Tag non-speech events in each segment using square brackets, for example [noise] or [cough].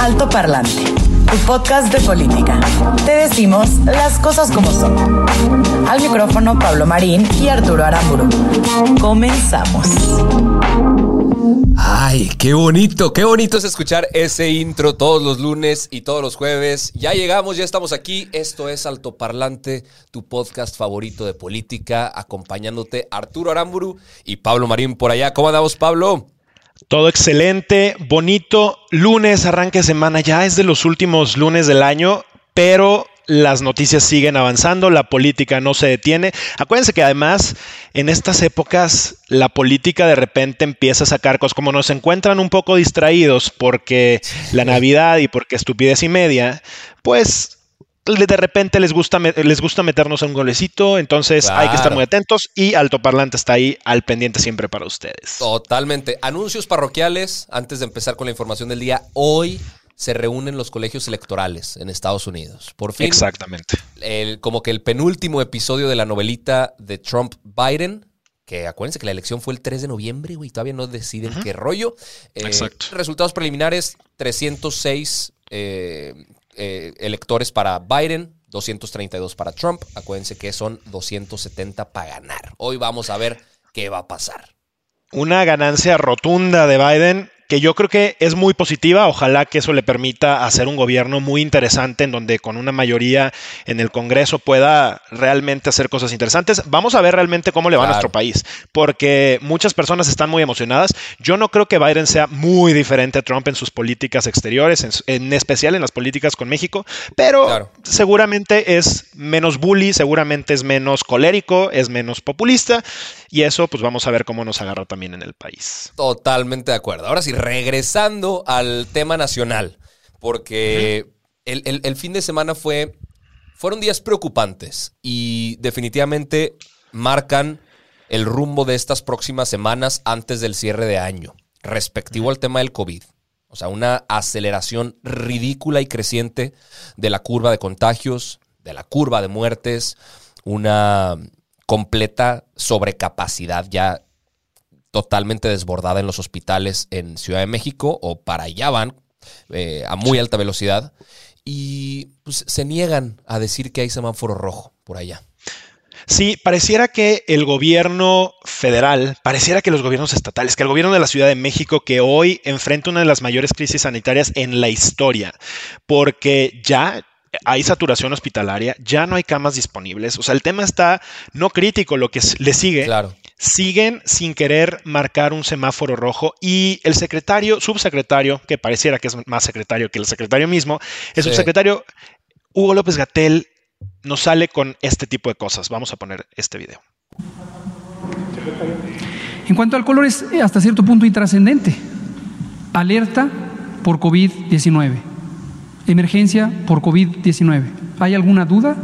Alto Parlante, tu podcast de política. Te decimos las cosas como son. Al micrófono Pablo Marín y Arturo Aramburu. Comenzamos. Ay, qué bonito, qué bonito es escuchar ese intro todos los lunes y todos los jueves. Ya llegamos, ya estamos aquí. Esto es Altoparlante, tu podcast favorito de política, acompañándote Arturo Aramburu y Pablo Marín por allá. ¿Cómo andamos, Pablo? Todo excelente, bonito. Lunes, arranque de semana, ya es de los últimos lunes del año, pero las noticias siguen avanzando, la política no se detiene. Acuérdense que además en estas épocas la política de repente empieza a sacar cosas, como nos encuentran un poco distraídos porque la Navidad y porque estupidez y media, pues de repente les gusta, les gusta meternos en un golecito, entonces hay que estar muy atentos y Altoparlante está ahí al pendiente siempre para ustedes. Totalmente. Anuncios parroquiales antes de empezar con la información del día. Hoy se reúnen los colegios electorales en Estados Unidos. Por fin. Exactamente. El, como que el penúltimo episodio de la novelita de Trump-Biden. Que acuérdense que la elección fue el 3 de noviembre, güey. Todavía no deciden qué rollo. Eh, Exacto. Resultados preliminares: 306 eh, eh, electores para Biden, 232 para Trump. Acuérdense que son 270 para ganar. Hoy vamos a ver qué va a pasar. Una ganancia rotunda de Biden que yo creo que es muy positiva. Ojalá que eso le permita hacer un gobierno muy interesante en donde con una mayoría en el Congreso pueda realmente hacer cosas interesantes. Vamos a ver realmente cómo le va Claro. a nuestro país, porque muchas personas están muy emocionadas. Yo no creo que Biden sea muy diferente a Trump en sus políticas exteriores, en, en especial en las políticas con México, pero Claro. seguramente es menos bully, seguramente es menos colérico, es menos populista y eso pues vamos a ver cómo nos agarra también en el país. Totalmente de acuerdo. Ahora sí, regresando al tema nacional, porque el, el- el fin de semana fue, fueron días preocupantes y definitivamente marcan el rumbo de estas próximas semanas antes del cierre de año, respectivo al tema del COVID. O sea, una aceleración ridícula y creciente de la curva de contagios, de la curva de muertes, una completa sobrecapacidad ya totalmente desbordada en los hospitales en Ciudad de México o para allá van eh, a muy alta velocidad y pues, se niegan a decir que hay semáforo rojo por allá. Sí, pareciera que el gobierno federal, pareciera que los gobiernos estatales, que el gobierno de la Ciudad de México, que hoy enfrenta una de las mayores crisis sanitarias en la historia, porque ya hay saturación hospitalaria, ya no hay camas disponibles, o sea, el tema está no crítico, lo que le sigue, Claro. siguen sin querer marcar un semáforo rojo y el secretario, subsecretario, que pareciera que es más secretario que el secretario mismo, el Sí. subsecretario Hugo López Gatel nos sale con este tipo de cosas. Vamos a poner este video. En cuanto al color es eh, hasta cierto punto intrascendente. Alerta por COVID-19. Emergencia por COVID-19. ¿Hay alguna duda?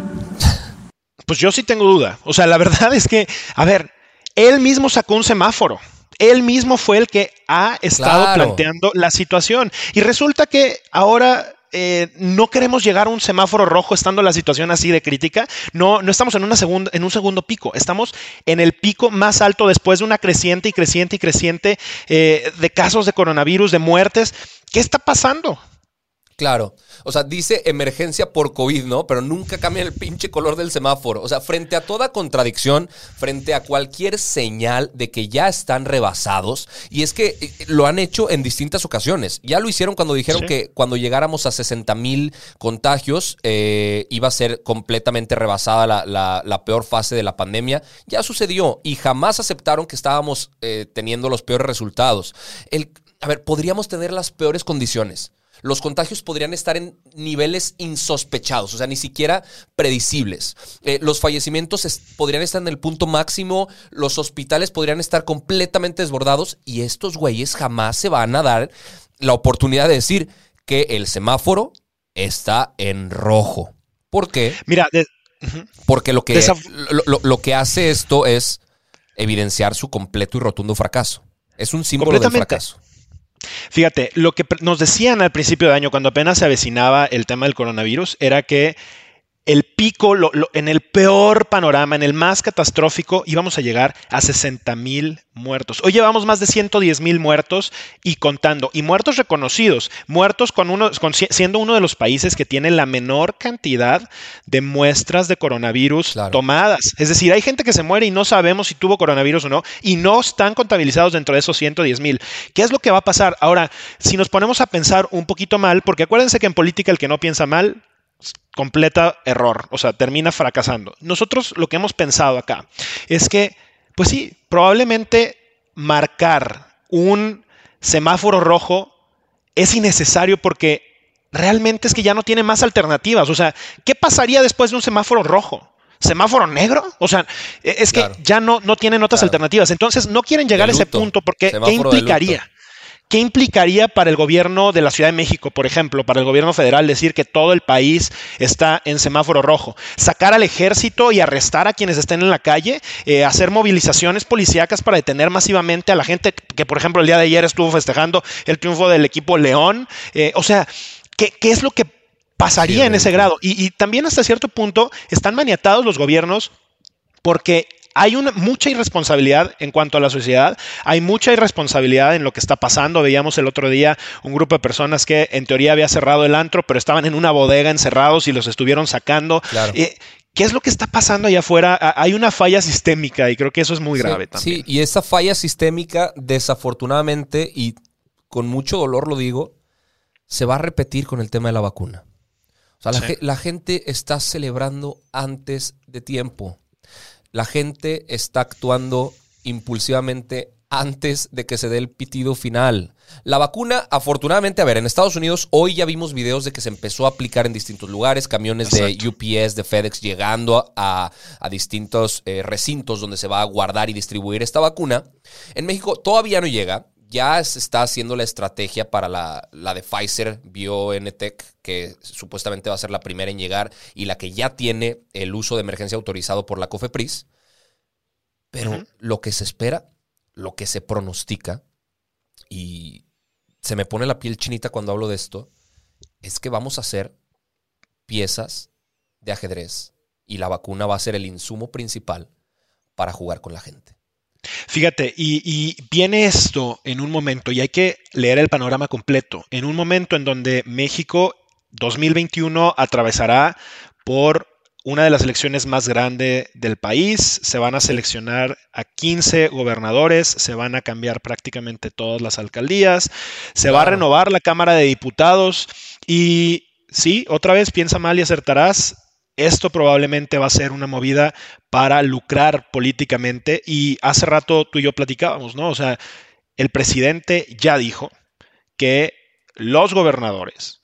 Pues yo sí tengo duda. O sea, la verdad es que, a ver, él mismo sacó un semáforo. Él mismo fue el que ha estado Claro. planteando la situación. Y resulta que ahora eh, no queremos llegar a un semáforo rojo estando la situación así de crítica. No, no estamos en, una segunda, en un segundo pico. Estamos en el pico más alto después de una creciente y creciente y creciente eh, de casos de coronavirus, de muertes. ¿Qué está pasando? Claro. O sea, dice emergencia por COVID, ¿no? Pero nunca cambia el pinche color del semáforo. O sea, frente a toda contradicción, frente a cualquier señal de que ya están rebasados, y es que eh, lo han hecho en distintas ocasiones. Ya lo hicieron cuando dijeron Sí. que cuando llegáramos a 60 mil contagios eh, iba a ser completamente rebasada la, la- la peor fase de la pandemia. Ya sucedió y jamás aceptaron que estábamos eh, teniendo los peores resultados. El, a ver, podríamos tener las peores condiciones. Los contagios podrían estar en niveles insospechados, o sea, ni siquiera predecibles. Eh, los fallecimientos podrían estar en el punto máximo, los hospitales podrían estar completamente desbordados y estos güeyes jamás se van a dar la oportunidad de decir que el semáforo está en rojo. ¿Por qué? Mira, porque lo que, lo, que hace esto es evidenciar su completo y rotundo fracaso. Es un símbolo del fracaso. Fíjate, lo que nos decían al principio de año, cuando apenas se avecinaba el tema del coronavirus, era que el pico, en el peor panorama, en el más catastrófico, íbamos a llegar a 60 mil muertos. Hoy llevamos más de 110 mil muertos y contando, y muertos reconocidos, muertos con uno, siendo uno de los países que tiene la menor cantidad de muestras de coronavirus tomadas. Es decir, hay gente que se muere y no sabemos si tuvo coronavirus o no, y no están contabilizados dentro de esos 110 mil. ¿Qué es lo que va a pasar? Ahora, si nos ponemos a pensar un poquito mal, porque acuérdense que en política el que no piensa mal completa error, o sea, termina fracasando. Nosotros lo que hemos pensado acá es que, pues sí, probablemente marcar un semáforo rojo es innecesario porque realmente es que ya no tiene más alternativas. O sea, ¿qué pasaría después de un semáforo rojo? ¿Semáforo negro? O sea, e, es que ya no, no tienen otras alternativas. Entonces, no quieren llegar a ese punto porque ¿qué implicaría? ¿Qué implicaría para el gobierno de la Ciudad de México, por ejemplo, para el gobierno federal, decir que todo el país está en semáforo rojo? Sacar al ejército y arrestar a quienes estén en la calle, eh, hacer movilizaciones policíacas para detener masivamente a la gente que, por ejemplo, el día de ayer estuvo festejando el triunfo del equipo León. Eh, o sea, ¿qué, es lo que pasaría en ese grado? Y, y también hasta cierto punto están maniatados los gobiernos porque hay una, mucha irresponsabilidad en cuanto a la sociedad, hay mucha irresponsabilidad en lo que está pasando. Veíamos el otro día un grupo de personas que en teoría había cerrado el antro, pero estaban en una bodega encerrados y los estuvieron sacando. Eh, ¿Qué es lo que está pasando allá afuera? Hay una falla sistémica y creo que eso es muy grave también. Sí, y esa falla sistémica, desafortunadamente, y con mucho dolor lo digo, se va a repetir con el tema de la vacuna. O sea, la gente está celebrando antes de tiempo la gente está actuando impulsivamente antes de que se dé el pitido final. La vacuna, afortunadamente, a ver, en Estados Unidos hoy ya vimos videos de que se empezó a aplicar en distintos lugares, camiones de UPS, de FedEx llegando a, distintos eh, recintos donde se va a guardar y distribuir esta vacuna. En México todavía no llega, ya se está haciendo la estrategia para la, de Pfizer BioNTech, que supuestamente va a ser la primera en llegar y la que ya tiene el uso de emergencia autorizado por la COFEPRIS. Pero lo que se espera, lo que se pronostica, y se me pone la piel chinita cuando hablo de esto, es que vamos a hacer piezas de ajedrez y la vacuna va a ser el insumo principal para jugar con la gente. Fíjate, y, viene esto en un momento, y hay que leer el panorama completo, en un momento en donde México 2021 atravesará por una de las elecciones más grandes del país. Se van a seleccionar a 15 gobernadores, se van a cambiar prácticamente todas las alcaldías, se va a renovar la Cámara de Diputados y sí, otra vez piensa mal y acertarás esto probablemente va a ser una movida para lucrar políticamente y hace rato tú y yo platicábamos, ¿no? O sea, el presidente ya dijo que los gobernadores,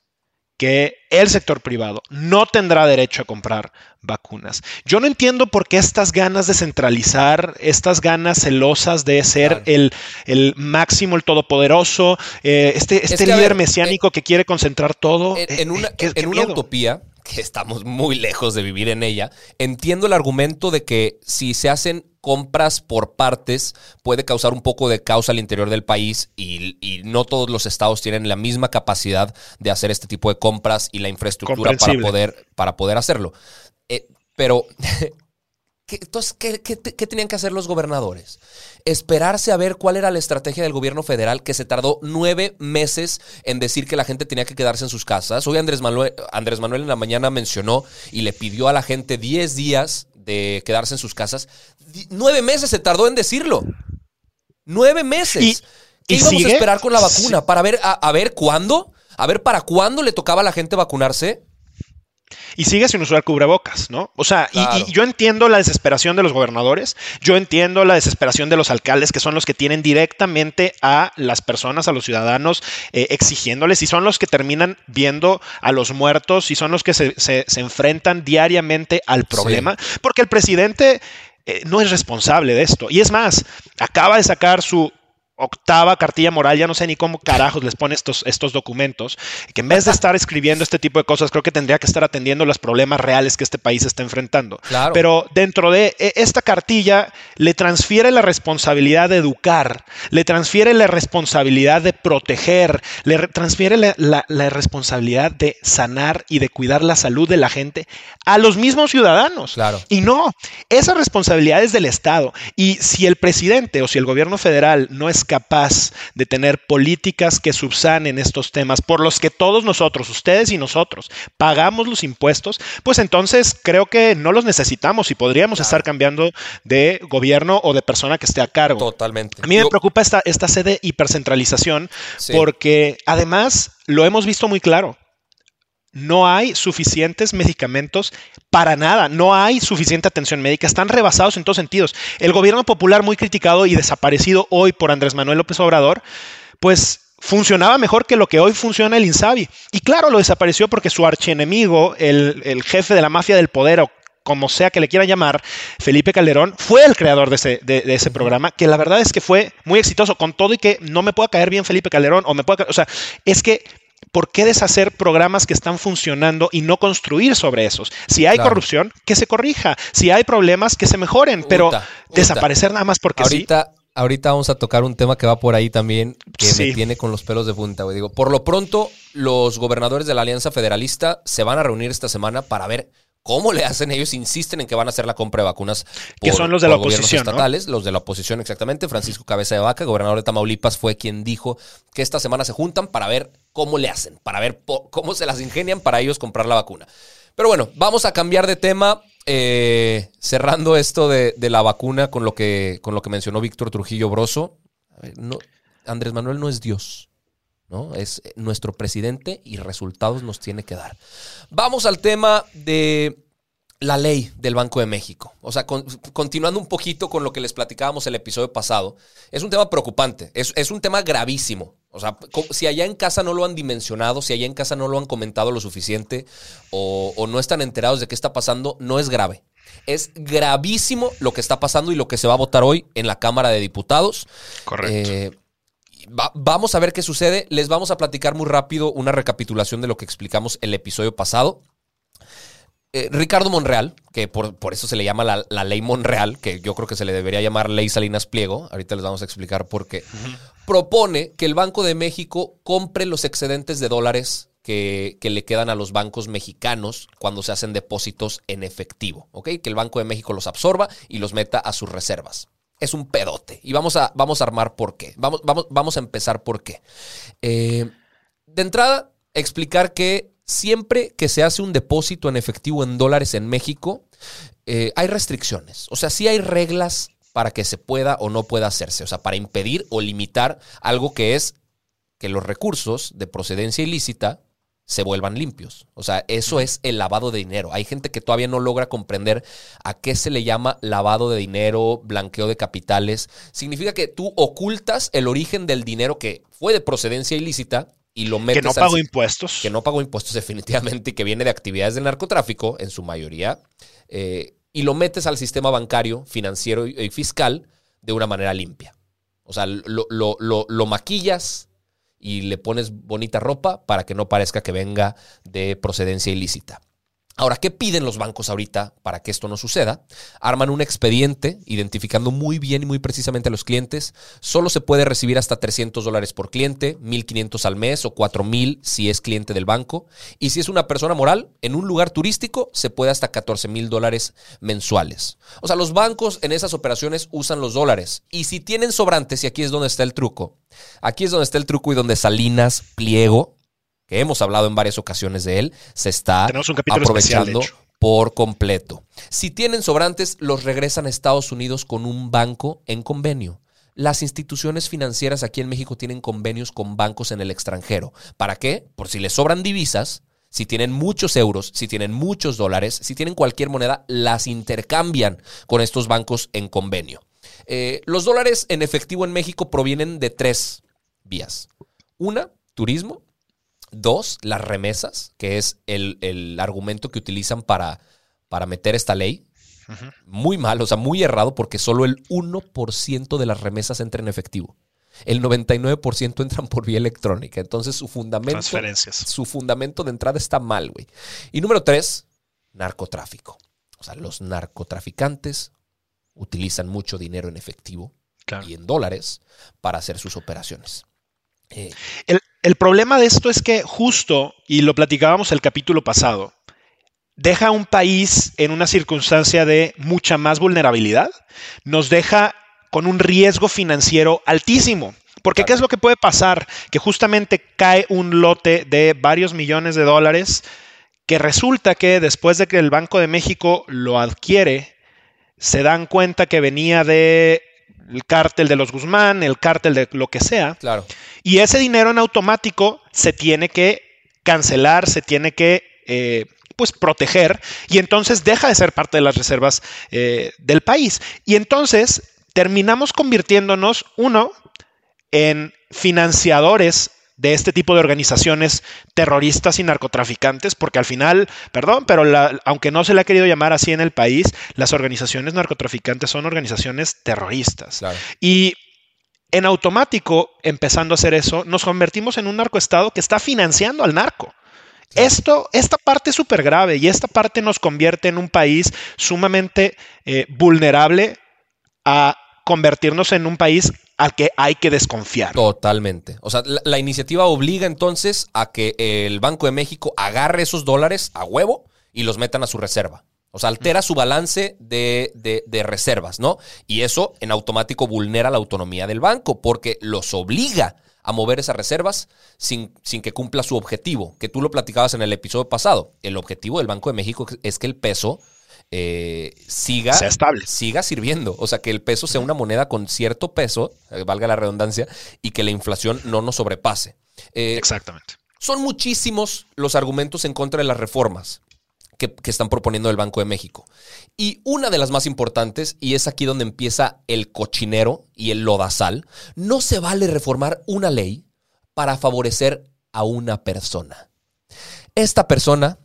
que el sector privado no tendrá derecho a comprar vacunas. Yo no entiendo por qué estas ganas de centralizar, estas ganas celosas de ser el, máximo, el todopoderoso, eh, este, este líder mesiánico eh, que quiere concentrar todo. En, una, en una utopía, que estamos muy lejos de vivir en ella, entiendo el argumento de que si se hacen compras por partes puede causar un poco de caos al interior del país y, no todos los estados tienen la misma capacidad de hacer este tipo de compras y la infraestructura para poder, para poder hacerlo. Eh, pero [laughs] entonces, ¿qué, tenían que hacer los gobernadores? Esperarse a ver cuál era la estrategia del gobierno federal que se tardó nueve meses en decir que la gente tenía que quedarse en sus casas. Hoy Andrés Manuel, Andrés Manuel en la mañana mencionó y le pidió a la gente diez días de quedarse en sus casas. Nueve meses se tardó en decirlo. Nueve meses. ¿Qué íbamos a esperar con la vacuna? Para ver, a ver cuándo, a ver para cuándo le tocaba a la gente vacunarse. Y sigue sin usar cubrebocas, ¿no? O sea, y, yo entiendo la desesperación de los gobernadores, yo entiendo la desesperación de los alcaldes, que son los que tienen directamente a las personas, a los ciudadanos, eh, exigiéndoles, y son los que terminan viendo a los muertos, y son los que se, enfrentan diariamente al problema, porque el presidente... Eh, no es responsable de esto. Y es más, acaba de sacar su octava cartilla moral, ya no sé ni cómo carajos les pone estos, estos documentos, que en vez de estar escribiendo este tipo de cosas, creo que tendría que estar atendiendo los problemas reales que este país está enfrentando. Pero dentro de e, esta cartilla le transfiere la responsabilidad de educar, le transfiere la responsabilidad de proteger, le transfiere la, responsabilidad de sanar y de cuidar la salud de la gente a los mismos ciudadanos. Claro. Y no, esa responsabilidad es del Estado. Y si el presidente o si el gobierno federal no es capaz de tener políticas que subsanen estos temas por los que todos nosotros, ustedes y nosotros, pagamos los impuestos, pues entonces creo que no los necesitamos y podríamos estar cambiando de gobierno o de persona que esté a cargo. Totalmente. A mí me preocupa esta, esta sede hipercentralización porque además lo hemos visto muy claro no hay suficientes medicamentos para nada, no hay suficiente atención médica, están rebasados en todos sentidos. El gobierno popular muy criticado y desaparecido hoy por Andrés Manuel López Obrador, pues funcionaba mejor que lo que hoy funciona el INSABI. Y claro, lo desapareció porque su archienemigo, el, el jefe de la mafia del poder, o como sea que le quieran llamar, Felipe Calderón, fue el creador de ese, de, ese, programa, que la verdad es que fue muy exitoso, con todo y que no me pueda caer bien Felipe Calderón, o me pueda, o sea, es que ¿por qué deshacer programas que están funcionando y no construir sobre esos? Si hay corrupción, que se corrija. Si hay problemas, que se mejoren, pero desaparecer nada más porque ahorita, sí. Ahorita vamos a tocar un tema que va por ahí también, que me tiene con los pelos de punta. Digo, por lo pronto, los gobernadores de la Alianza Federalista se van a reunir esta semana para ver ¿Cómo le hacen? Ellos insisten en que van a hacer la compra de vacunas. que son los de la oposición. estatales, los de la oposición exactamente. Francisco Cabeza de Vaca, gobernador de Tamaulipas, fue quien dijo que esta semana se juntan para ver cómo le hacen, para ver cómo se las ingenian para ellos comprar la vacuna. Pero bueno, vamos a cambiar de tema, eh, cerrando esto de, la vacuna con lo que, con lo que mencionó Víctor Trujillo Broso. no, Andrés Manuel no es Dios. ¿No? Es nuestro presidente y resultados nos tiene que dar. Vamos al tema de la ley del Banco de México. O sea, continuando un poquito con lo que les platicábamos el episodio pasado, es un tema preocupante, es, es, un tema gravísimo. O sea, si allá en casa no lo han dimensionado, si allá en casa no lo han comentado lo suficiente o, no están enterados de qué está pasando, no es grave. Es gravísimo lo que está pasando y lo que se va a votar hoy en la Cámara de Diputados. Correcto. Eh, vamos a ver qué sucede. Les vamos a platicar muy rápido una recapitulación de lo que explicamos el episodio pasado. Eh, Ricardo Monreal, que por, eso se le llama la, ley Monreal, que yo creo que se le debería llamar ley Salinas Pliego, ahorita les vamos a explicar por qué, propone que el Banco de México compre los excedentes de dólares que, que, le quedan a los bancos mexicanos cuando se hacen depósitos en efectivo, ¿ok? Que el Banco de México los absorba y los meta a sus reservas es un pedote. Y vamos a, vamos a armar por qué. Vamos, vamos, vamos a empezar por qué. Eh, de entrada, explicar que siempre que se hace un depósito en efectivo en dólares en México, eh, hay restricciones. O sea, sí hay reglas para que se pueda o no pueda hacerse. O sea, para impedir o limitar algo que es que los recursos de procedencia ilícita se vuelvan limpios. O sea, eso es el lavado de dinero. Hay gente que todavía no logra comprender a qué se le llama lavado de dinero, blanqueo de capitales. Significa que tú ocultas el origen del dinero que fue de procedencia ilícita y lo metes. Que no pagó impuestos. Que no pagó impuestos, [laughs] definitivamente, y que viene de actividades del narcotráfico, en su mayoría. Eh, y lo metes al sistema bancario, financiero y, fiscal de una manera limpia. O sea, lo, lo, lo maquillas, y le pones bonita ropa para que no parezca que venga de procedencia ilícita. Ahora, ¿qué piden los bancos ahorita para que esto no suceda? Arman un expediente identificando muy bien y muy precisamente a los clientes. Solo se puede recibir hasta 300 dólares por cliente, 1.500 al mes o 4.000 si es cliente del banco. Y si es una persona moral, en un lugar turístico se puede hasta 14.000 dólares mensuales. O sea, los bancos en esas operaciones usan los dólares. Y si tienen sobrantes, y aquí es donde está el truco, aquí es donde está el truco y donde Salinas, Pliego, que hemos hablado en varias ocasiones de él, se está aprovechando por completo. Si tienen sobrantes, los regresan a Estados Unidos con un banco en convenio. Las instituciones financieras aquí en México tienen convenios con bancos en el extranjero. ¿Para qué? Por si les sobran divisas, si tienen muchos euros, si tienen muchos dólares, si tienen cualquier moneda, las intercambian con estos bancos en convenio. Eh, los dólares en efectivo en México provienen de tres vías. Una, turismo. Dos, las remesas, que es el, argumento que utilizan para, para meter esta ley. Muy mal, o sea, muy errado, porque solo el 1% de las remesas entra en efectivo. El 99% entran por vía electrónica. Entonces su fundamento, su fundamento de entrada está mal, güey. Y número tres, narcotráfico. O sea, los narcotraficantes utilizan mucho dinero en efectivo y en dólares para hacer sus operaciones. Eh, el, el problema de esto es que justo, y lo platicábamos el capítulo pasado, deja a un país en una circunstancia de mucha más vulnerabilidad, nos deja con un riesgo financiero altísimo. Porque ¿qué es lo que puede pasar? Que justamente cae un lote de varios millones de dólares que resulta que después de que el Banco de México lo adquiere, se dan cuenta que venía de el cártel de los Guzmán, el cártel de lo que sea. Claro. Y ese dinero en automático se tiene que cancelar, se tiene que eh, pues proteger y entonces deja de ser parte de las reservas eh, del país. Y entonces terminamos convirtiéndonos, uno, en financiadores de este tipo de organizaciones terroristas y narcotraficantes, porque al final, perdón, pero aunque no se le ha querido llamar así en el país, las organizaciones narcotraficantes son organizaciones terroristas. Y en automático, empezando a hacer eso, nos convertimos en un narcoestado que está financiando al narco. Esto, esta parte es súper grave y esta parte nos convierte en un país sumamente eh, vulnerable a convertirnos en un país al que hay que desconfiar. Totalmente. O sea, la, iniciativa obliga entonces a que el Banco de México agarre esos dólares a huevo y los metan a su reserva. O sea, altera su balance de, de, reservas, ¿no? Y eso en automático vulnera la autonomía del banco porque los obliga a mover esas reservas sin, sin, que cumpla su objetivo, que tú lo platicabas en el episodio pasado. El objetivo del Banco de México es que el peso eh, siga, estable. siga sirviendo. O sea, que el peso sea una moneda con cierto peso, eh, valga la redundancia, y que la inflación no nos sobrepase. Eh, Exactamente. Son muchísimos los argumentos en contra de las reformas. Que, que, están proponiendo el Banco de México. Y una de las más importantes, y es aquí donde empieza el cochinero y el lodazal, no se vale reformar una ley para favorecer a una persona. Esta persona,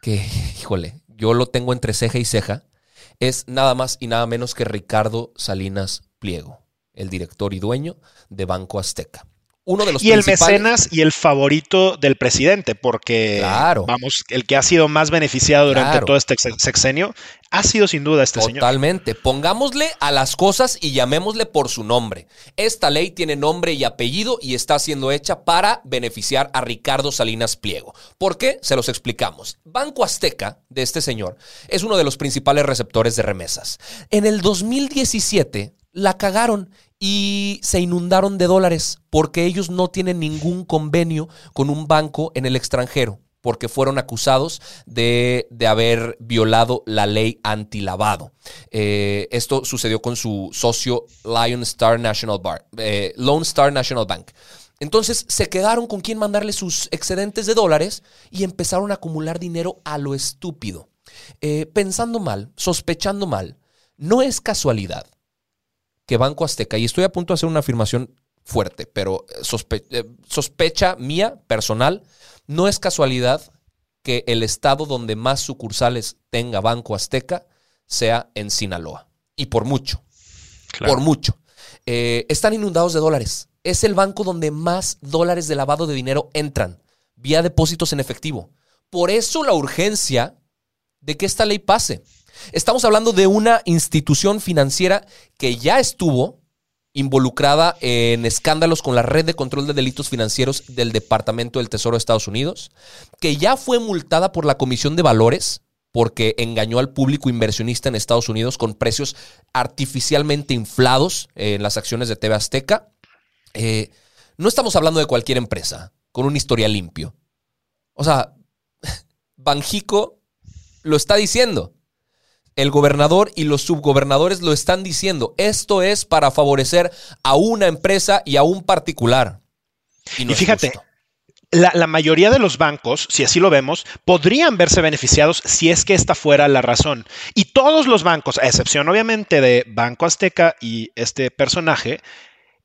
que, [laughs] híjole, yo lo tengo entre ceja y ceja, es nada más y nada menos que Ricardo Salinas Pliego, el director y dueño de Banco Azteca. Uno de los y el mecenas y el favorito del presidente, porque vamos, el que ha sido más beneficiado durante todo este sexenio ha sido sin duda este señor. Totalmente. Pongámosle a las cosas y llamémosle por su nombre. Esta ley tiene nombre y apellido y está siendo hecha para beneficiar a Ricardo Salinas Pliego. ¿Por qué? Se los explicamos. Banco Azteca de este señor es uno de los principales receptores de remesas. En el 2017 la cagaron y se inundaron de dólares porque ellos no tienen ningún convenio con un banco en el extranjero porque fueron acusados de, haber violado la ley antilavado. Eh, esto sucedió con su socio Lion Star National Bar, eh, Lone Star National Bank. Entonces se quedaron con quien mandarle sus excedentes de dólares y empezaron a acumular dinero a lo estúpido. Eh, pensando mal, sospechando mal, no es casualidad que Banco Azteca, y estoy a punto de hacer una afirmación fuerte, pero eh, eh, sospecha mía, personal, no es casualidad que el estado donde más sucursales tenga Banco Azteca sea en Sinaloa. Y por mucho. Por mucho. Eh, están inundados de dólares. Es el banco donde más dólares de lavado de dinero entran, vía depósitos en efectivo. Por eso la urgencia de que esta ley pase. Estamos hablando de una institución financiera que ya estuvo involucrada en escándalos con la red de control de delitos financieros del Departamento del Tesoro de Estados Unidos, que ya fue multada por la Comisión de Valores porque engañó al público inversionista en Estados Unidos con precios artificialmente inflados en las acciones de TV Azteca. Eh, no estamos hablando de cualquier empresa con un historial limpio. O sea, [laughs] Banjico lo está diciendo el gobernador y los subgobernadores lo están diciendo. Esto es para favorecer a una empresa y a un particular. Y, fíjate, la, mayoría de los bancos, si así lo vemos, podrían verse beneficiados si es que esta fuera la razón. Y todos los bancos, a excepción obviamente de Banco Azteca y este personaje,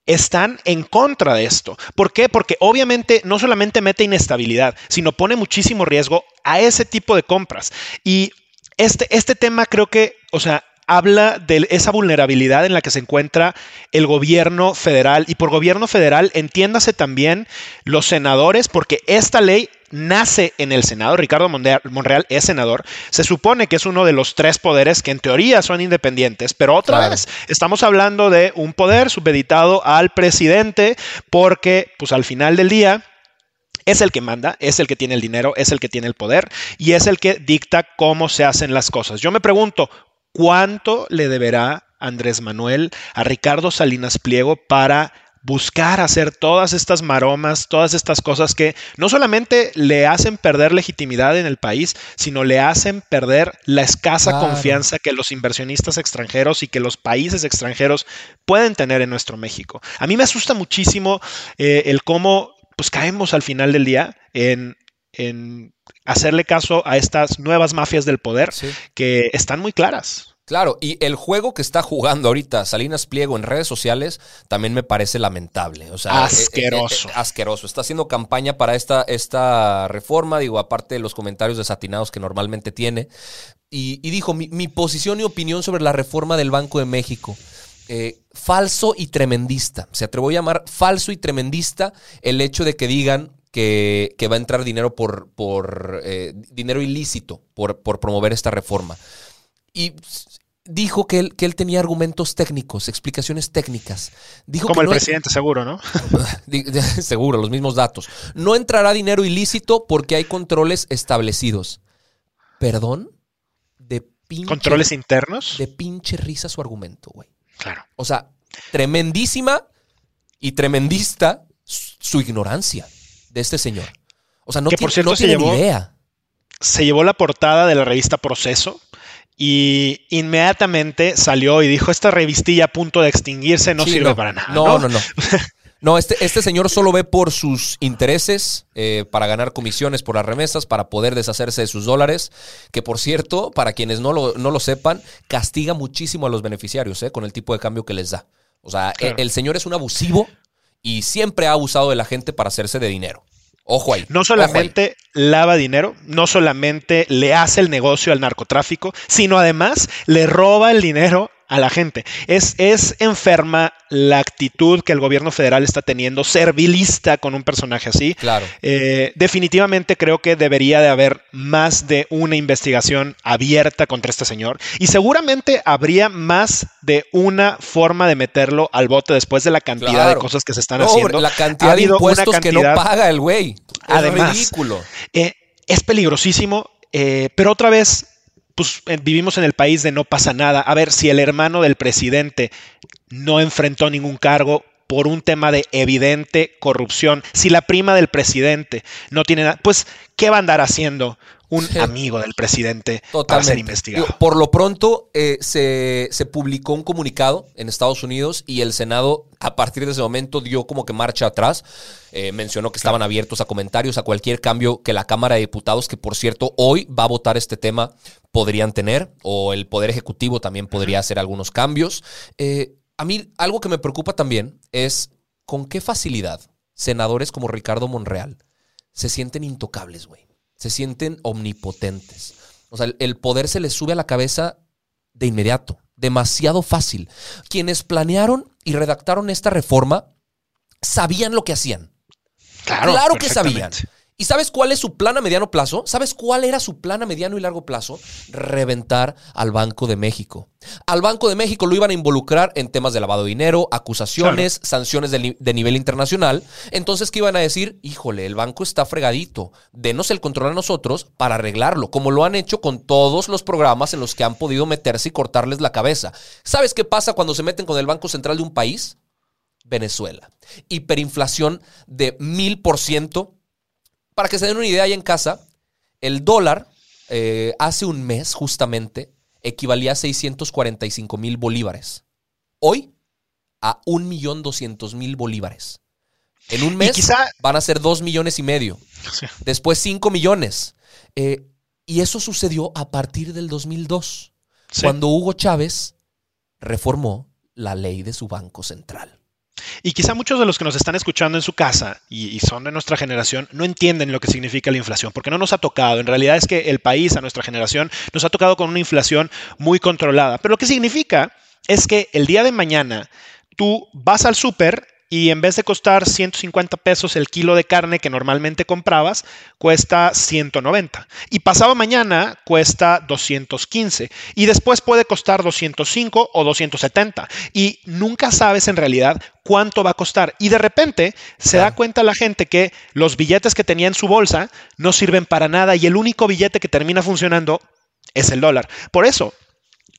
están en contra de esto. ¿Por qué? Porque obviamente no solamente mete inestabilidad, sino pone muchísimo riesgo a ese tipo de compras. Y este, este tema creo que, o sea, habla de esa vulnerabilidad en la que se encuentra el gobierno federal. Y por gobierno federal entiéndase también los senadores, porque esta ley nace en el Senado. Ricardo Monreal es senador. Se supone que es uno de los tres poderes que en teoría son independientes, pero otra vez estamos hablando de un poder supeditado al presidente, porque pues al final del día es el que manda, es el que tiene el dinero, es el que tiene el poder y es el que dicta cómo se hacen las cosas. Yo me pregunto, ¿Cuánto le deberá Andrés Manuel a Ricardo Salinas Pliego para buscar hacer todas estas maromas, todas estas cosas que no solamente le hacen perder legitimidad en el país, sino le hacen perder la escasa confianza que los inversionistas extranjeros y que los países extranjeros pueden tener en nuestro México. A mí me asusta muchísimo eh, el cómo pues caemos al final del día en, en hacerle caso a estas nuevas mafias del poder que están muy claras. Claro, y el juego que está jugando ahorita Salinas Pliego en redes sociales también me parece lamentable. O sea, asqueroso. Eh, eh, eh, asqueroso. Está haciendo campaña para esta, esta reforma, digo, aparte de los comentarios desatinados que normalmente tiene. Y, dijo, mi, posición y opinión sobre la reforma del Banco de México. Falso y tremendista. Se atrevo a llamar falso y tremendista el hecho de que digan que, va a entrar dinero por, por dinero ilícito por, por promover esta reforma. Y dijo que él, que él tenía argumentos técnicos, explicaciones técnicas. Dijo Como el presidente, seguro, ¿no? [laughs] [laughs] seguro, los mismos datos. No entrará dinero ilícito porque hay controles establecidos. ¿Perdón? De pinche. ¿Controles internos? De pinche risa su argumento, güey. Claro. O sea, tremendísima y tremendista su ignorancia de este señor. O sea, no, tiene, no tiene ni idea. Se llevó la portada de la revista Proceso y inmediatamente salió y dijo, esta revistilla a punto de extinguirse no sirve para nada. No, no, no. No, [laughs] este, este, señor solo ve por sus intereses, eh, para ganar comisiones por las remesas, para poder deshacerse de sus dólares, que por cierto, para quienes no lo, no lo sepan, castiga muchísimo a los beneficiarios eh, con el tipo de cambio que les da. O sea, el, el señor es un abusivo y siempre ha abusado de la gente para hacerse de dinero. Ojo ahí. No solamente lava dinero, no solamente le hace el negocio al narcotráfico, sino además le roba el dinero a la gente. Es, es enferma la actitud que el gobierno federal está teniendo, servilista con un personaje así. Claro. Eh, definitivamente creo que debería de haber más de una investigación abierta contra este señor y seguramente habría más de una forma de meterlo al bote después de la cantidad de cosas que se están haciendo. La cantidad de impuestos que no paga el güey. Es ridículo. Eh, es peligrosísimo, eh, pero otra vez pues eh, vivimos en el país de no pasa nada. A ver, si el hermano del presidente no enfrentó ningún cargo por un tema de evidente corrupción, si la prima del presidente no tiene nada, pues, ¿qué va a andar haciendo un amigo del presidente para ser investigado? Por lo pronto, eh, se, se, publicó un comunicado en Estados Unidos y el Senado, a partir de ese momento, dio como que marcha atrás. Eh, mencionó que estaban abiertos a comentarios, a cualquier cambio que la Cámara de Diputados, que por cierto hoy va a votar este tema, podrían tener, o el Poder Ejecutivo también podría hacer algunos cambios. Eh, a mí algo que me preocupa también es con qué facilidad senadores como Ricardo Monreal se sienten intocables, güey. Se sienten omnipotentes. O sea, el poder se les sube a la cabeza de inmediato, demasiado fácil. Quienes planearon y redactaron esta reforma sabían lo que hacían. Claro, claro que sabían. ¿Y sabes cuál es su plan a mediano plazo? ¿Sabes cuál era su plan a mediano y largo plazo? Reventar al Banco de México. Al Banco de México lo iban a involucrar en temas de lavado de dinero, acusaciones, sanciones de, de, nivel internacional. Entonces, ¿qué iban a decir? Híjole, el banco está fregadito. Denos el control a nosotros para arreglarlo, como lo han hecho con todos los programas en los que han podido meterse y cortarles la cabeza. ¿Sabes qué pasa cuando se meten con el Banco Central de un país? Venezuela. Hiperinflación de mil por ciento para que se den una idea ahí en casa, el dólar eh, hace un mes justamente equivalía a 645 mil bolívares. Hoy a 1.200.000 bolívares. En un mes van a ser dos millones y medio. Después cinco millones. Eh, y eso sucedió a partir del 2002, cuando Hugo Chávez reformó la ley de su Banco Central. Y quizá muchos de los que nos están escuchando en su casa y, son de nuestra generación no entienden lo que significa la inflación, porque no nos ha tocado. En realidad es que el país, a nuestra generación, nos ha tocado con una inflación muy controlada. Pero lo que significa es que el día de mañana tú vas al súper y en vez de costar 150 pesos el kilo de carne que normalmente comprabas, cuesta 190. Y pasado mañana cuesta 215. Y después puede costar 205 o 270. Y nunca sabes en realidad cuánto va a costar. Y de repente se da cuenta la gente que los billetes que tenía en su bolsa no sirven para nada y el único billete que termina funcionando es el dólar. Por eso,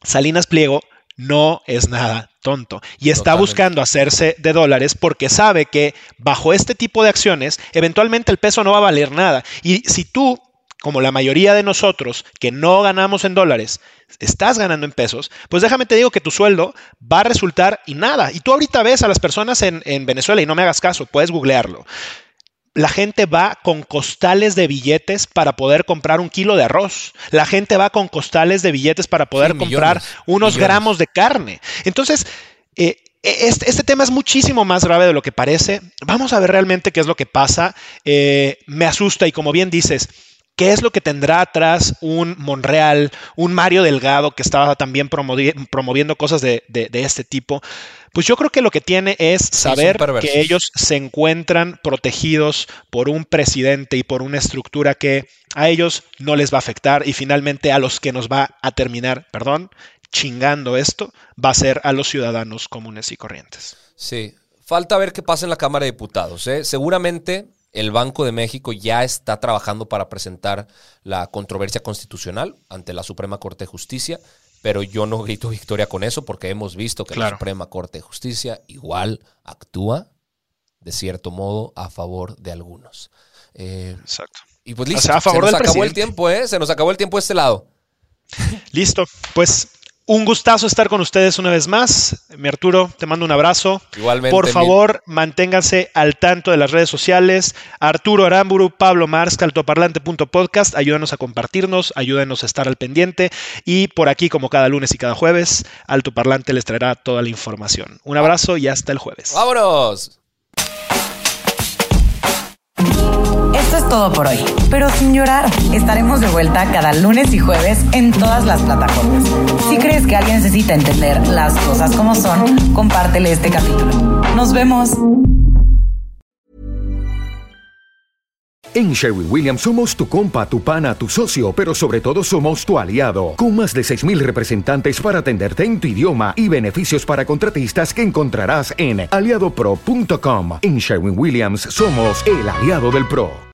Salinas Pliego no es nada tonto y está buscando hacerse de dólares porque sabe que bajo este tipo de acciones eventualmente el peso no va a valer nada. Y si tú, como la mayoría de nosotros que no ganamos en dólares, estás ganando en pesos, pues déjame te digo que tu sueldo va a resultar y nada. Y tú ahorita ves a las personas en, en Venezuela y no me hagas caso, puedes googlearlo la gente va con costales de billetes para poder comprar un kilo de arroz. La gente va con costales de billetes para poder comprar unos gramos de carne. Entonces, eh, este, este, tema es muchísimo más grave de lo que parece. Vamos a ver realmente qué es lo que pasa. Eh, me asusta y como bien dices, ¿Qué es lo que tendrá atrás un Monreal, un Mario Delgado que estaba también promoviendo cosas de, este tipo? Pues yo creo que lo que tiene es saber que ellos se encuentran protegidos por un presidente y por una estructura que a ellos no les va a afectar y finalmente a los que nos va a terminar, perdón, chingando esto, va a ser a los ciudadanos comunes y corrientes. Sí, falta ver qué pasa en la Cámara de Diputados. ¿eh? Seguramente el Banco de México ya está trabajando para presentar la controversia constitucional ante la Suprema Corte de Justicia, pero yo no grito victoria con eso porque hemos visto que la Suprema Corte de Justicia igual actúa de cierto modo a favor de algunos. Eh, Exacto. Y pues listo, a favor se nos acabó el tiempo, ¿eh? Se nos acabó el tiempo de este lado. [laughs] Listo, pues un gustazo estar con ustedes una vez más. Mi Arturo, te mando un abrazo. Igualmente. Por favor, manténganse al tanto de las redes sociales. Arturo Aramburu, Pablo Mars, caltoparlante.podcast. Ayúdanos a compartirnos, ayúdenos a estar al pendiente. Y por aquí, como cada lunes y cada jueves, Alto Parlante les traerá toda la información. Un abrazo y hasta el jueves. ¡Vámonos! Esto es todo por hoy, pero sin llorar. Estaremos de vuelta cada lunes y jueves en todas las plataformas. Si crees que alguien necesita entender las cosas como son, compártele este capítulo. Nos vemos. En Sherwin Williams somos tu compa, tu pana, tu socio, pero sobre todo somos tu aliado, con más de 6.000 representantes para atenderte en tu idioma y beneficios para contratistas que encontrarás en aliadopro.com. En Sherwin Williams somos el aliado del PRO.